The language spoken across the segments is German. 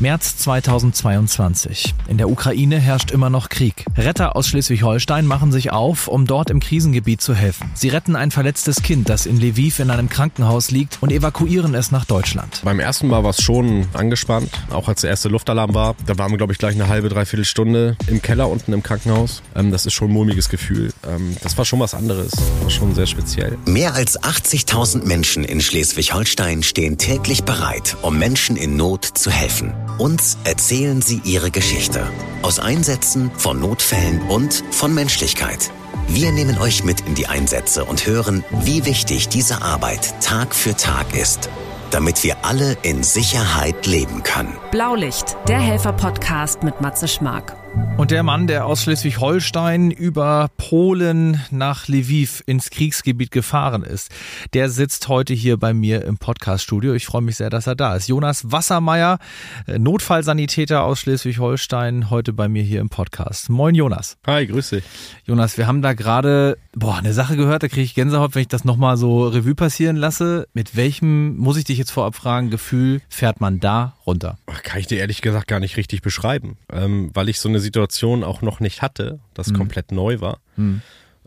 März 2022. In der Ukraine herrscht immer noch Krieg. Retter aus Schleswig-Holstein machen sich auf, um dort im Krisengebiet zu helfen. Sie retten ein verletztes Kind, das in Lviv in einem Krankenhaus liegt und evakuieren es nach Deutschland. Beim ersten Mal war es schon angespannt, auch als der erste Luftalarm war. Da waren wir, glaube ich, gleich eine halbe, dreiviertel Stunde im Keller unten im Krankenhaus. Ähm, das ist schon ein mulmiges Gefühl. Ähm, das war schon was anderes. War schon sehr speziell. Mehr als 80.000 Menschen in Schleswig-Holstein stehen täglich bereit, um Menschen in Not zu helfen. Uns erzählen sie ihre Geschichte. Aus Einsätzen, von Notfällen und von Menschlichkeit. Wir nehmen euch mit in die Einsätze und hören, wie wichtig diese Arbeit Tag für Tag ist, damit wir alle in Sicherheit leben können. Blaulicht, der Helfer-Podcast mit Matze Schmark. Und der Mann, der aus Schleswig-Holstein über Polen nach Lviv ins Kriegsgebiet gefahren ist, der sitzt heute hier bei mir im Podcaststudio. Ich freue mich sehr, dass er da ist. Jonas Wassermeier, äh, Notfallsanitäter aus Schleswig-Holstein, heute bei mir hier im Podcast. Moin Jonas. Hi, grüß dich. Jonas, wir haben da gerade boah, eine Sache gehört, da kriege ich Gänsehaut, wenn ich das nochmal so Revue passieren lasse. Mit welchem, muss ich dich jetzt vorab fragen, Gefühl fährt man da runter? Kann ich dir ehrlich gesagt gar nicht richtig beschreiben, ähm, weil ich so eine Situation auch noch nicht hatte, das Mhm. komplett neu war. Hm.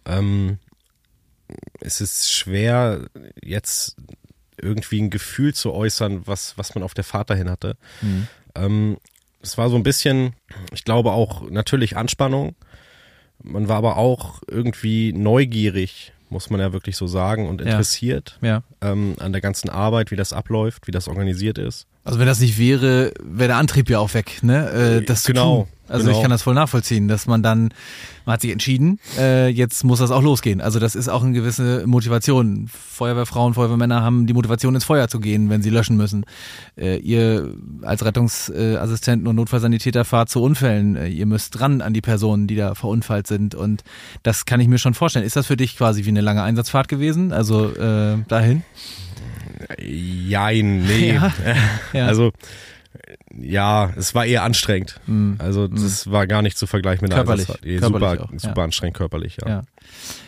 Ähm, es ist schwer, jetzt irgendwie ein Gefühl zu äußern, was, was man auf der Fahrt dahin hatte. Hm. Ähm, es war so ein bisschen, ich glaube auch natürlich Anspannung. Man war aber auch irgendwie neugierig, muss man ja wirklich so sagen, und Ja. interessiert Ja. ähm, an der ganzen Arbeit, wie das abläuft, wie das organisiert ist. Also wenn das nicht wäre, wäre der Antrieb ja auch weg, ne? Äh, das zu Genau. Also genau. ich kann das voll nachvollziehen, dass man dann, man hat sich entschieden, äh, jetzt muss das auch losgehen. Also das ist auch eine gewisse Motivation. Feuerwehrfrauen, Feuerwehrmänner haben die Motivation ins Feuer zu gehen, wenn sie löschen müssen. Äh, ihr als Rettungsassistenten und Notfallsanitäter fahrt zu Unfällen. Äh, ihr müsst dran an die Personen, die da verunfallt sind. Und das kann ich mir schon vorstellen. Ist das für dich quasi wie eine lange Einsatzfahrt gewesen? Also äh, dahin? Jein, nee. Ja, ja. Also ja, es war eher anstrengend. Also das war gar nicht zu vergleichen mit einer Mhm. Körperlich. Eh, Körperlich super, auch, ja. super anstrengend körperlich, ja.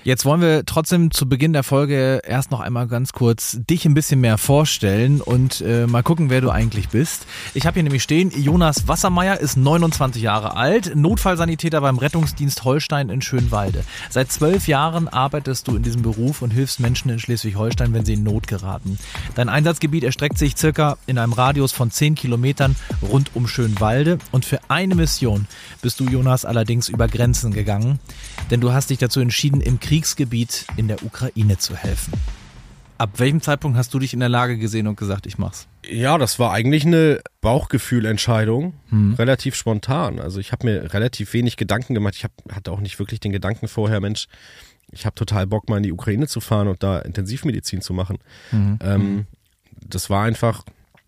Jetzt wollen wir trotzdem zu Beginn der Folge erst noch einmal ganz kurz dich ein bisschen mehr vorstellen und äh, mal gucken, wer du eigentlich bist. Ich habe hier nämlich stehen, Jonas Wassermeier ist 29 Jahre alt, Notfallsanitäter beim Rettungsdienst Holstein in Schönwalde. Seit zwölf Jahren arbeitest du in diesem Beruf und hilfst Menschen in Schleswig-Holstein, wenn sie in Not geraten. Dein Einsatzgebiet erstreckt sich circa in einem Radius von 10 Kilometern rund um Schönwalde und für eine Mission bist du, Jonas, allerdings über Grenzen gegangen, denn du hast dich dazu entschieden, im Kriegsgebiet in der Ukraine zu helfen. Ab welchem Zeitpunkt hast du dich in der Lage gesehen und gesagt, ich mach's? Ja, das war eigentlich eine Bauchgefühlentscheidung, Hm. relativ spontan. Also ich habe mir relativ wenig Gedanken gemacht. Ich hab, hatte auch nicht wirklich den Gedanken vorher, Mensch, ich habe total Bock, mal in die Ukraine zu fahren und da Intensivmedizin zu machen. Mhm. Ähm, das war einfach,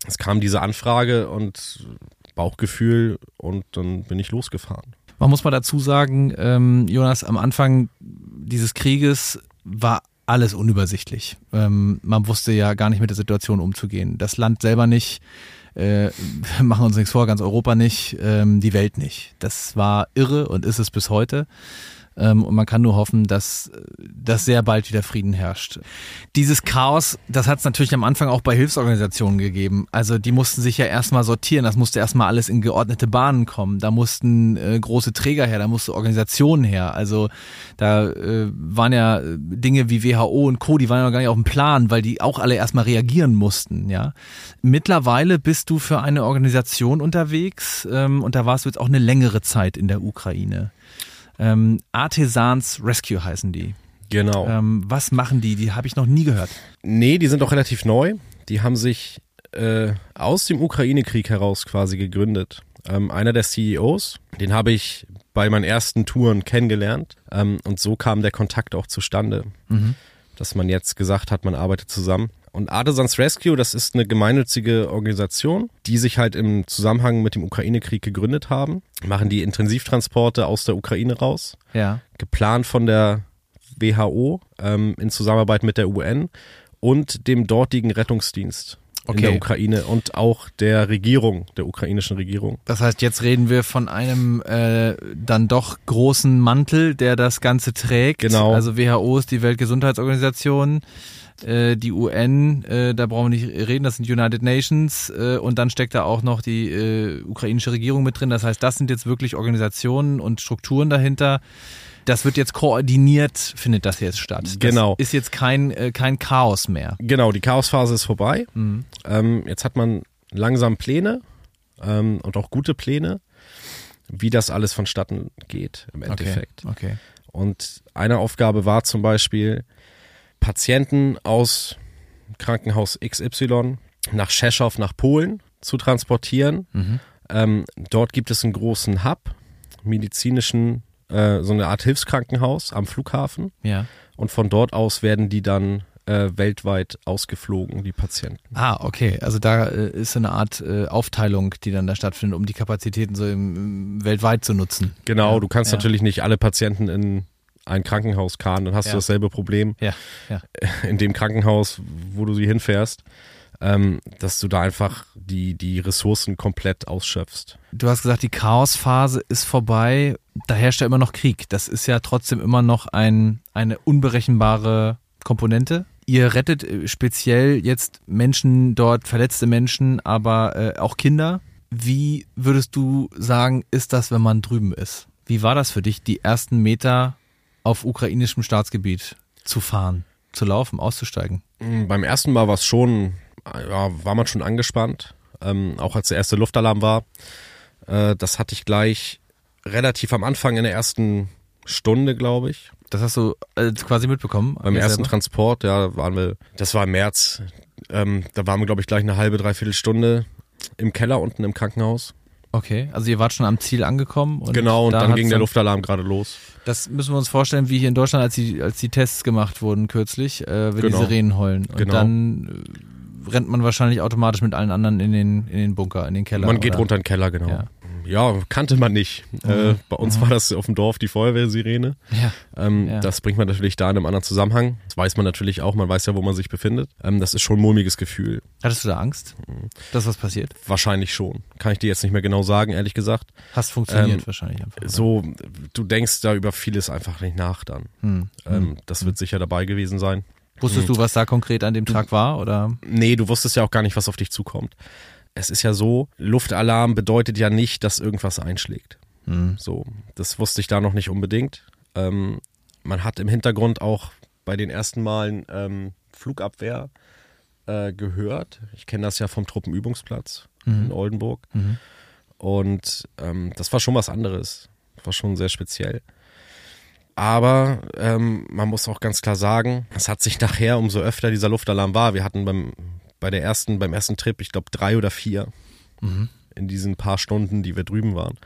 es kam diese Anfrage und Bauchgefühl und dann bin ich losgefahren. Man muss mal dazu sagen, ähm, Jonas, am Anfang dieses Krieges war alles unübersichtlich. Ähm, man wusste ja gar nicht mit der Situation umzugehen. Das Land selber nicht, äh, machen uns nichts vor, ganz Europa nicht, ähm, die Welt nicht. Das war irre und ist es bis heute. Ähm, und man kann nur hoffen, dass, dass sehr bald wieder Frieden herrscht. Dieses Chaos, das hat es natürlich am Anfang auch bei Hilfsorganisationen gegeben. Also die mussten sich ja erstmal sortieren, das musste erstmal alles in geordnete Bahnen kommen. Da mussten äh, große Träger her, da musste Organisationen her. Also da äh, waren ja Dinge wie WHO und Co., die waren ja gar nicht auf dem Plan, weil die auch alle erstmal reagieren mussten. Ja, Mittlerweile bist du für eine Organisation unterwegs ähm, und da warst du jetzt auch eine längere Zeit in der Ukraine. Ähm, Artisans Rescue heißen die. Genau. Ähm, was machen die? Die habe ich noch nie gehört. Nee, die sind auch relativ neu. Die haben sich äh, aus dem Ukraine-Krieg heraus quasi gegründet. Ähm, einer der CEOs, den habe ich bei meinen ersten Touren kennengelernt. Ähm, und so kam der Kontakt auch zustande, dass man jetzt gesagt hat, man arbeitet zusammen. Und Artisans Rescue, das ist eine gemeinnützige Organisation, die sich halt im Zusammenhang mit dem Ukraine-Krieg gegründet haben. Machen die Intensivtransporte aus der Ukraine raus Ja. geplant von der WHO ähm, in Zusammenarbeit mit der UN und dem dortigen Rettungsdienst. In Okay. der Ukraine und auch der Regierung, der ukrainischen Regierung. Das heißt, jetzt reden wir von einem äh, dann doch großen Mantel, der das Ganze trägt. Genau. Also WHO ist die Weltgesundheitsorganisation, äh, die UN, äh, da brauchen wir nicht reden, das sind United Nations äh, und dann steckt da auch noch die äh, ukrainische Regierung mit drin. Das heißt, das sind jetzt wirklich Organisationen und Strukturen dahinter. Das wird jetzt koordiniert, findet das jetzt statt. Das Genau. ist jetzt kein, äh, kein Chaos mehr. Genau, die Chaosphase ist vorbei. Mhm. Ähm, jetzt hat man langsam Pläne ähm, und auch gute Pläne, wie das alles vonstatten geht im Endeffekt. Okay. okay. Und eine Aufgabe war zum Beispiel, Patienten aus Krankenhaus XY nach Szeszow, nach Polen zu transportieren. Mhm. Ähm, dort gibt es einen großen Hub, medizinischen, äh, so eine Art Hilfskrankenhaus am Flughafen. Ja. Und von dort aus werden die dann äh, weltweit ausgeflogen, die Patienten. Ah, okay. Also da äh, ist so eine Art äh, Aufteilung, die dann da stattfindet, um die Kapazitäten so im weltweit zu nutzen. Genau, Ja, du kannst ja. natürlich nicht alle Patienten in ein Krankenhaus karren, dann hast Ja. du dasselbe Problem Ja, ja. in dem Krankenhaus, wo du sie hinfährst, ähm, dass du da einfach die, die Ressourcen komplett ausschöpfst. Du hast gesagt, die Chaosphase ist vorbei. Da herrscht ja immer noch Krieg. Das ist ja trotzdem immer noch ein, eine unberechenbare Komponente. Ihr rettet äh, speziell jetzt Menschen dort, verletzte Menschen, aber äh, auch Kinder. Wie würdest du sagen, ist das, wenn man drüben ist? Wie war das für dich, die ersten Meter auf ukrainischem Staatsgebiet zu fahren, zu laufen, auszusteigen? Mm, Beim ersten Mal war es schon, ja, war man schon angespannt, ähm, auch als der erste Luftalarm war. Äh, das hatte ich gleich relativ am Anfang in der ersten Stunde, glaube ich. Das hast du äh, quasi mitbekommen? Beim ersten selber? Transport, ja, waren wir, das war im März, ähm, da waren wir, glaube ich, gleich eine halbe, dreiviertel Stunde im Keller unten im Krankenhaus. Okay, also ihr wart schon am Ziel angekommen. Und genau, und da dann ging der Luftalarm gerade los. Das müssen wir uns vorstellen, wie hier in Deutschland, als die, als die Tests gemacht wurden kürzlich, äh, wenn Genau. die Sirenen heulen. Und Genau. dann äh, rennt man wahrscheinlich automatisch mit allen anderen in den, in den Bunker, in den Keller. Man geht oder? runter in den Keller, genau. Ja. Ja, kannte man nicht. Äh, bei uns war das auf dem Dorf die Feuerwehrsirene. Ja. Ähm, Ja. Das bringt man natürlich da in einem anderen Zusammenhang. Das weiß man natürlich auch, man weiß ja, wo man sich befindet. Ähm, das ist schon ein mulmiges Gefühl. Hattest du da Angst, Mhm. dass was passiert? Wahrscheinlich schon. Kann ich dir jetzt nicht mehr genau sagen, ehrlich gesagt. Hast funktioniert Ähm, wahrscheinlich einfach. oder? So, du denkst da über vieles einfach nicht nach dann. Hm. Ähm, das wird sicher dabei gewesen sein. Wusstest du, was da konkret an dem Tag war? Oder? Nee, du wusstest ja auch gar nicht, was auf dich zukommt. Es ist ja so, Luftalarm bedeutet ja nicht, dass irgendwas einschlägt. Hm. So, das wusste ich da noch nicht unbedingt. Ähm, man hat im Hintergrund auch bei den ersten Malen ähm, Flugabwehr äh, gehört. Ich kenne das ja vom Truppenübungsplatz in Oldenburg. Mhm. Und ähm, das war schon was anderes. War schon sehr speziell. Aber ähm, man muss auch ganz klar sagen, es hat sich nachher, umso öfter dieser Luftalarm war, wir hatten beim, bei der ersten, beim ersten Trip, ich glaube, drei oder vier in diesen paar Stunden, die wir drüben waren.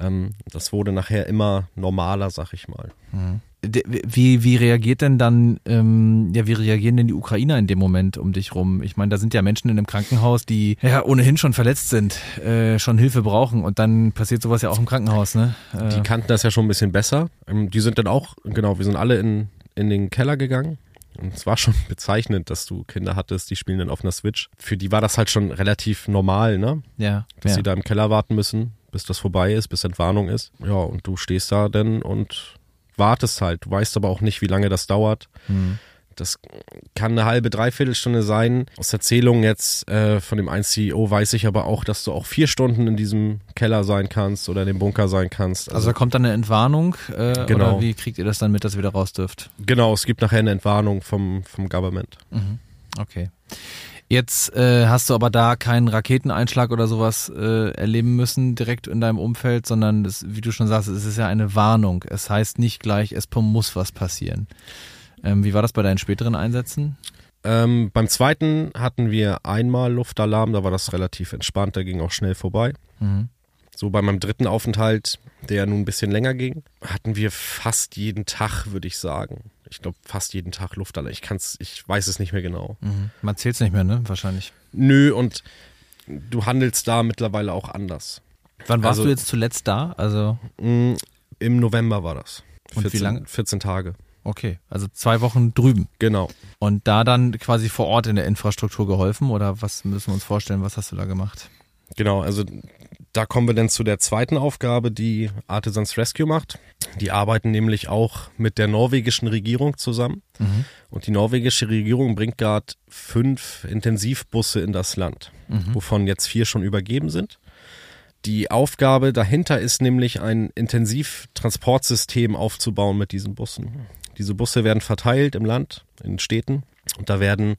Ähm, das wurde nachher immer normaler, sag ich mal. De- Wie, wie reagiert denn dann, ähm, ja, wie reagieren denn die Ukrainer in dem Moment um dich rum? Ich meine, da sind ja Menschen in einem Krankenhaus, die ja ohnehin schon verletzt sind, äh, schon Hilfe brauchen und dann passiert sowas ja auch im Krankenhaus, ne? Äh, Die kannten das ja schon ein bisschen besser. Ähm, die sind dann auch, genau, wir sind alle in, in den Keller gegangen. Und es war schon bezeichnend, dass du Kinder hattest, die spielen dann auf einer Switch. Für die war das halt schon relativ normal, ne? ja, Dass ja. sie da im Keller warten müssen, bis das vorbei ist, bis Entwarnung ist. Ja, und du stehst da dann und wartest halt. Du weißt aber auch nicht, wie lange das dauert. Hm. Das kann eine halbe, dreiviertel Stunde sein. Aus Erzählungen jetzt äh, von dem einen CEO weiß ich aber auch, dass du auch vier Stunden in diesem Keller sein kannst oder in dem Bunker sein kannst. Also da kommt dann eine Entwarnung äh, Genau. oder wie kriegt ihr das dann mit, dass ihr wieder raus dürft? genau, es gibt nachher eine Entwarnung vom, vom Government. Okay. Jetzt äh, hast du aber da keinen Raketeneinschlag oder sowas äh, erleben müssen direkt in deinem Umfeld, sondern das, wie du schon sagst, es ist ja eine Warnung. Es heißt nicht gleich, es muss was passieren. Ähm, wie war das bei deinen späteren Einsätzen? Ähm, beim zweiten hatten wir einmal Luftalarm, da war das relativ entspannt, der ging auch schnell vorbei. Mhm. So bei meinem dritten Aufenthalt, der nun ein bisschen länger ging, hatten wir fast jeden Tag, würde ich sagen. Ich glaube fast jeden Tag Luftalarm. Ich kann's, ich weiß es nicht mehr genau. Mhm. Man zählt's nicht mehr, ne? Wahrscheinlich. Nö, und du handelst da mittlerweile auch anders. Wann warst Also- du jetzt zuletzt da? Also, Mm, Im November war das. Und wie lange? 14 Tage. Okay, also zwei Wochen drüben. Genau. Und da dann quasi vor Ort in der Infrastruktur geholfen oder was müssen wir uns vorstellen, was hast du da gemacht? Genau, also da kommen wir dann zu der zweiten Aufgabe, die Artisans Rescue macht. Die arbeiten nämlich auch mit der norwegischen Regierung zusammen. Mhm. Und die norwegische Regierung bringt gerade fünf Intensivbusse in das Land, Mhm. wovon jetzt vier schon übergeben sind. Die Aufgabe dahinter ist nämlich ein Intensivtransportsystem aufzubauen mit diesen Bussen. Diese Busse werden verteilt im Land, in Städten. Und da werden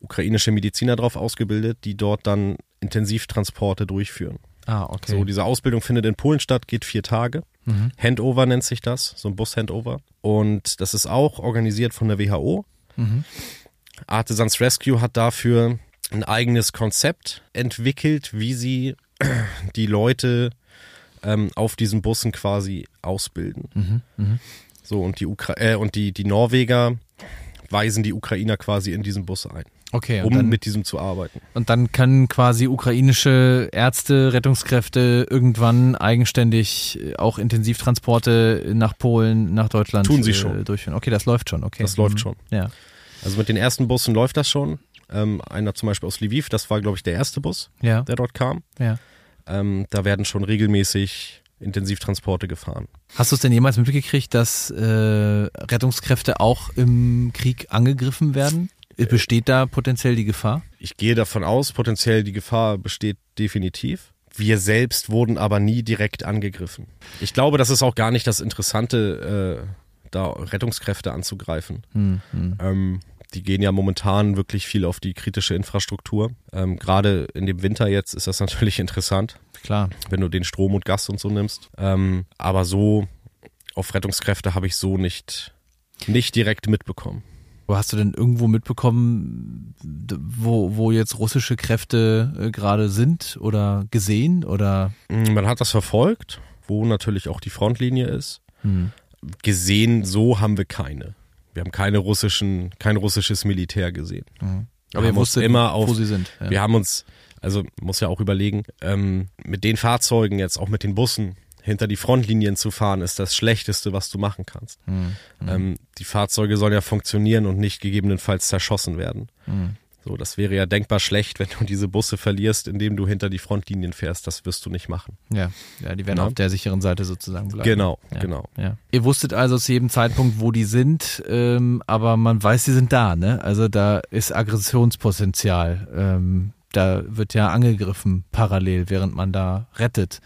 ukrainische Mediziner drauf ausgebildet, die dort dann Intensivtransporte durchführen. Ah, okay. So, diese Ausbildung findet in Polen statt, geht vier Tage. Mhm. Handover nennt sich das, so ein Bus-Handover. Und das ist auch organisiert von der WHO. Mhm. Artisans Rescue hat dafür ein eigenes Konzept entwickelt, wie sie die Leute ähm, auf diesen Bussen quasi ausbilden. Mhm. Mhm. So, und die, Ukra äh, und die, die Norweger weisen die Ukrainer quasi in diesen Bus ein, Okay, um dann, mit diesem zu arbeiten. und dann können quasi ukrainische Ärzte, Rettungskräfte irgendwann eigenständig äh, auch Intensivtransporte nach Polen, nach Deutschland Tun sie äh, schon. durchführen. Okay, das läuft schon, okay. Das läuft Mhm. schon. Ja. Also mit den ersten Bussen läuft das schon. Ähm, einer zum Beispiel aus Lviv, das war, glaube ich, der erste Bus, Ja, der dort kam. ja. Ähm, da werden schon regelmäßig Intensivtransporte gefahren. Hast du es denn jemals mitgekriegt, dass äh, Rettungskräfte auch im Krieg angegriffen werden? Besteht da potenziell die Gefahr? Ich gehe davon aus, potenziell die Gefahr besteht definitiv. Wir selbst wurden aber nie direkt angegriffen. Ich glaube, das ist auch gar nicht das Interessante, äh, da Rettungskräfte anzugreifen. Hm, hm. Ähm, die gehen ja momentan wirklich viel auf die kritische Infrastruktur. Ähm, Gerade in dem Winter jetzt ist das natürlich interessant, Klar. wenn du den Strom und Gas und so nimmst. Ähm, aber so auf Rettungskräfte habe ich so nicht, nicht direkt mitbekommen. Aber hast du denn irgendwo mitbekommen, wo, wo jetzt russische Kräfte äh, gerade sind oder gesehen oder? Mm, Man hat das verfolgt, wo natürlich auch die Frontlinie ist. Hm. Gesehen, so haben wir keine. Wir haben keine russischen, kein russisches Militär gesehen. Mhm. Wir Aber uns wusstet, immer auf, wo sie sind. Ja. wir haben uns, also muss ja auch überlegen, ähm, mit den Fahrzeugen jetzt, auch mit den Bussen, hinter die Frontlinien zu fahren, ist das Schlechteste, was du machen kannst. Hm. Ähm, die Fahrzeuge sollen ja funktionieren und nicht gegebenenfalls zerschossen werden. Hm. So, das wäre ja denkbar schlecht, wenn du diese Busse verlierst, indem du hinter die Frontlinien fährst. Das wirst du nicht machen. Ja, ja, die werden Ja. auf der sicheren Seite sozusagen bleiben. Genau, Ja. genau. Ja. Ihr wusstet also zu jedem Zeitpunkt, wo die sind, ähm, aber man weiß, sie sind da, ne? Also da ist Aggressionspotenzial. Ähm, da wird ja angegriffen parallel, während man da rettet.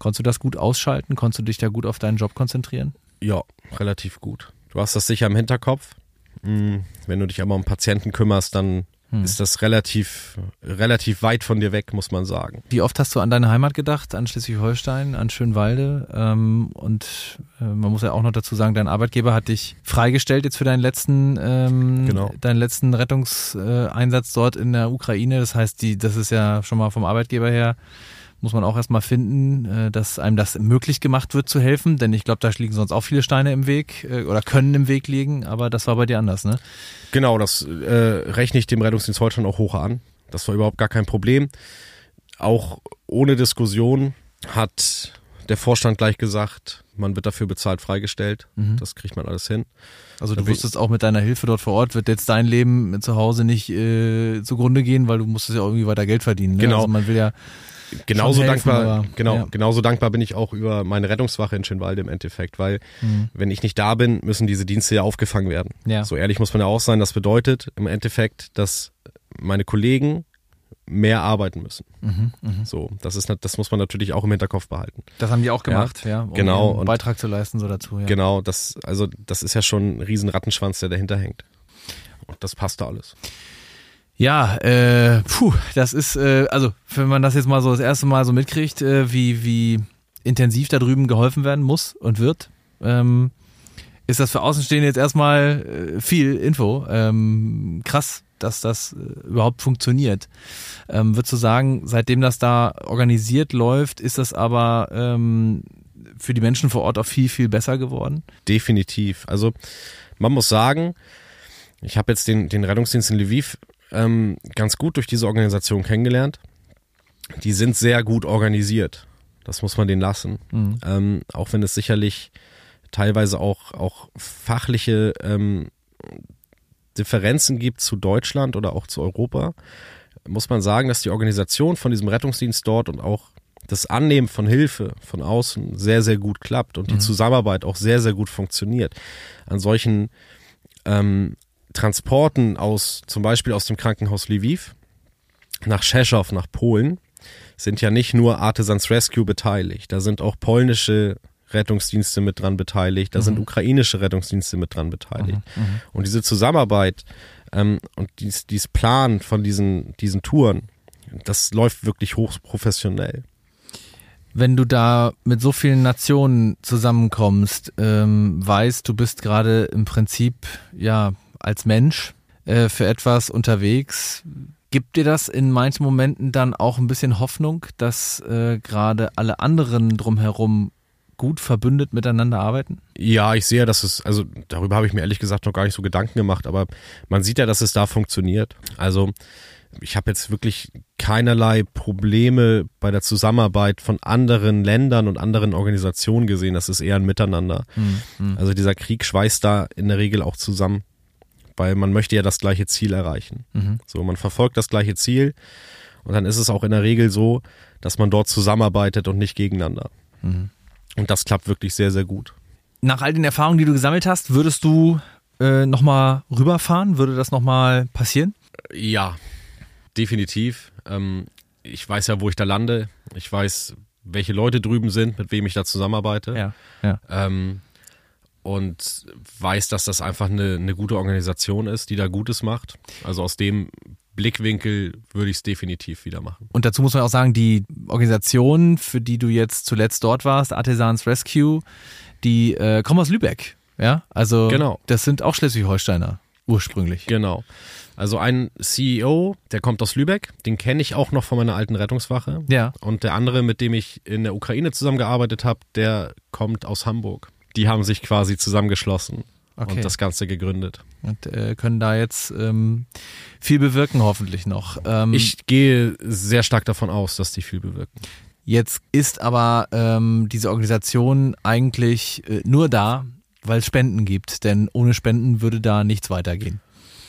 Konntest du das gut ausschalten? Konntest du dich da gut auf deinen Job konzentrieren? Ja, relativ gut. Du hast das sicher im Hinterkopf. Mm, Wenn du dich aber um Patienten kümmerst, dann Hm. ist das relativ, relativ weit von dir weg, muss man sagen. Wie oft hast du an deine Heimat gedacht, an Schleswig-Holstein, an Schönwalde? Ähm, und äh, man muss ja auch noch dazu sagen, dein Arbeitgeber hat dich freigestellt jetzt für deinen letzten, ähm, Genau. deinen letzten Rettungseinsatz dort in der Ukraine. Das heißt, die, das ist ja schon mal vom Arbeitgeber her muss man auch erstmal finden, äh, dass einem das möglich gemacht wird zu helfen, denn ich glaube, da liegen sonst auch viele Steine im Weg äh, oder können im Weg liegen, aber das war bei dir anders, ne? Genau, das äh, rechne ich dem Rettungsdienst Deutschland auch hoch an. Das war überhaupt gar kein Problem. Auch ohne Diskussion hat der Vorstand gleich gesagt, man wird dafür bezahlt freigestellt. Mhm. Das kriegt man alles hin. Also du wusstest auch mit deiner Hilfe dort vor Ort wird jetzt dein Leben zu Hause nicht äh, zugrunde gehen, weil du musstest ja irgendwie weiter Geld verdienen. Ne? Genau. Also man will ja Genauso helfen, dankbar, aber, genau, ja. genauso dankbar bin ich auch über meine Rettungswache in Schönwalde im Endeffekt, weil Mhm. wenn ich nicht da bin, müssen diese Dienste ja aufgefangen werden. Ja. So ehrlich muss man ja auch sein. Das bedeutet im Endeffekt, dass meine Kollegen mehr arbeiten müssen. Mhm, mhm. So, das ist, das muss man natürlich auch im Hinterkopf behalten. Das haben die auch gemacht, ja, um genau, und- Beitrag zu leisten so dazu. Ja. Genau, das, also das ist ja schon ein riesen Rattenschwanz, der dahinter hängt. Und das passt da alles. Ja, äh, puh, das ist, äh, also wenn man das jetzt mal so das erste Mal so mitkriegt, äh, wie, wie intensiv da drüben geholfen werden muss und wird, ähm, ist das für Außenstehende jetzt erstmal äh, viel Info. Ähm, krass, dass das äh, überhaupt funktioniert. Ähm, würdest du sagen, seitdem das da organisiert läuft, ist das aber ähm, für die Menschen vor Ort auch viel, viel besser geworden? Definitiv. Also man muss sagen, ich habe jetzt den, den Rettungsdienst in Lviv ähm, ganz gut durch diese Organisation kennengelernt. Die sind sehr gut organisiert. Das muss man denen lassen. Mhm. Ähm, auch wenn es sicherlich teilweise auch, auch fachliche ähm, Differenzen gibt zu Deutschland oder auch zu Europa, muss man sagen, dass die Organisation von diesem Rettungsdienst dort und auch das Annehmen von Hilfe von außen sehr, sehr gut klappt und die mhm. Zusammenarbeit auch sehr, sehr gut funktioniert. An solchen ähm, Transporten aus, zum Beispiel aus dem Krankenhaus Lviv nach Rzeszow, nach Polen, sind ja nicht nur Artisans Rescue beteiligt. Da sind auch polnische Rettungsdienste mit dran beteiligt, da mhm. sind ukrainische Rettungsdienste mit dran beteiligt. Mhm. mhm. Und diese Zusammenarbeit ähm, und dies, dies Plan von diesen, diesen Touren, das läuft wirklich hochprofessionell. Wenn du da mit so vielen Nationen zusammenkommst, ähm, weißt, du bist gerade im Prinzip ja als Mensch äh, für etwas unterwegs. Gibt dir das in manchen Momenten dann auch ein bisschen Hoffnung, dass äh, gerade alle anderen drumherum gut verbündet miteinander arbeiten? Ja, ich sehe, dass es, also darüber habe ich mir ehrlich gesagt noch gar nicht so Gedanken gemacht, aber man sieht ja, dass es da funktioniert. Also ich habe jetzt wirklich keinerlei Probleme bei der Zusammenarbeit von anderen Ländern und anderen Organisationen gesehen. Das ist eher ein Miteinander. Mhm. Also dieser Krieg schweißt da in der Regel auch zusammen, weil man möchte ja das gleiche Ziel erreichen. Mhm. So, man verfolgt das gleiche Ziel und dann ist es auch in der Regel so, dass man dort zusammenarbeitet und nicht gegeneinander. Mhm. Und das klappt wirklich sehr, sehr gut. Nach all den Erfahrungen, die du gesammelt hast, würdest du äh, nochmal rüberfahren? Würde das nochmal passieren? Ja, definitiv. Ähm, ich weiß ja, wo ich da lande. Ich weiß, welche Leute drüben sind, mit wem ich da zusammenarbeite. Ja, ja. Ähm, und weiß, dass das einfach eine, eine gute Organisation ist, die da Gutes macht. Also aus dem Blickwinkel würde ich es definitiv wieder machen. Und dazu muss man auch sagen, die Organisation, für die du jetzt zuletzt dort warst, Artisans Rescue, die äh, kommen aus Lübeck. Ja, also genau. das sind auch Schleswig-Holsteiner ursprünglich. Genau. Also ein CEO, der kommt aus Lübeck, den kenne ich auch noch von meiner alten Rettungswache. Ja. Und der andere, mit dem ich in der Ukraine zusammengearbeitet habe, der kommt aus Hamburg. Die haben sich quasi zusammengeschlossen okay. und das Ganze gegründet. Und äh, können da jetzt ähm, viel bewirken, hoffentlich noch. Ähm, ich gehe sehr stark davon aus, dass die viel bewirken. Jetzt ist aber ähm, diese Organisation eigentlich äh, nur da, weil es Spenden gibt, denn ohne Spenden würde da nichts weitergehen.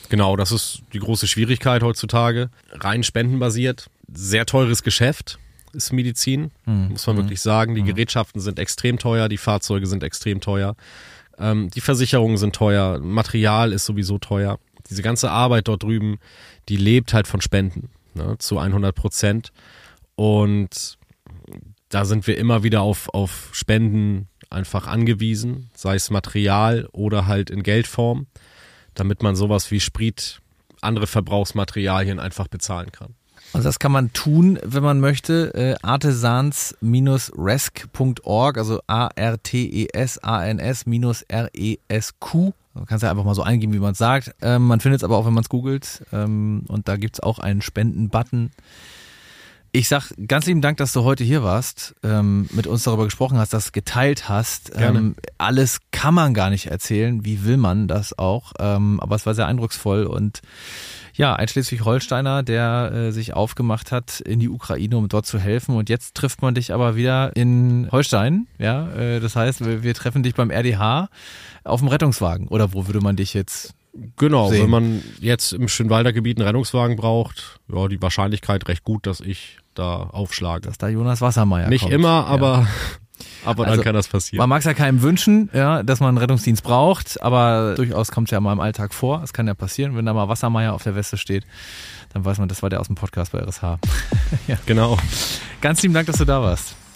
Genau, das ist die große Schwierigkeit heutzutage. Rein spendenbasiert, sehr teures Geschäft ist Medizin, mhm. muss man mhm. wirklich sagen. Die mhm. Gerätschaften sind extrem teuer, die Fahrzeuge sind extrem teuer, ähm, die Versicherungen sind teuer, Material ist sowieso teuer. Diese ganze Arbeit dort drüben, die lebt halt von Spenden ne, zu 100 Prozent. Und da sind wir immer wieder auf, auf Spenden einfach angewiesen, sei es Material oder halt in Geldform damit man sowas wie Sprit, andere Verbrauchsmaterialien einfach bezahlen kann. Also das kann man tun, wenn man möchte. Äh, artesans-resk.org, also A-R-T-E-S-A-N-S-R-E-S-Q. Man kann es ja einfach mal so eingeben, wie man es sagt. Ähm, man findet es aber auch, wenn man es googelt. Ähm, und da gibt es auch einen Spenden-Button. Ich sag ganz lieben Dank, dass du heute hier warst, ähm, mit uns darüber gesprochen hast, das geteilt hast. Ähm, alles kann man gar nicht erzählen. Wie will man das auch? Ähm, aber es war sehr eindrucksvoll und ja, ein Schleswig-Holsteiner, der äh, sich aufgemacht hat in die Ukraine, um dort zu helfen. Und jetzt trifft man dich aber wieder in Holstein. Ja, äh, das heißt, wir, wir treffen dich beim RDH auf dem Rettungswagen. Oder wo würde man dich jetzt Genau, sehen. wenn man jetzt im Schönwalder Gebiet einen Rettungswagen braucht, ja, die Wahrscheinlichkeit recht gut, dass ich da aufschlage. Dass da Jonas Wassermeier Nicht kommt. immer, aber, ja. aber also, dann kann das passieren. Man mag es ja keinem wünschen, ja, dass man einen Rettungsdienst braucht, aber durchaus kommt es ja mal im Alltag vor. Es kann ja passieren, wenn da mal Wassermeier auf der Weste steht, dann weiß man, das war der aus dem Podcast bei RSH. ja. Genau. Ganz lieben Dank, dass du da warst.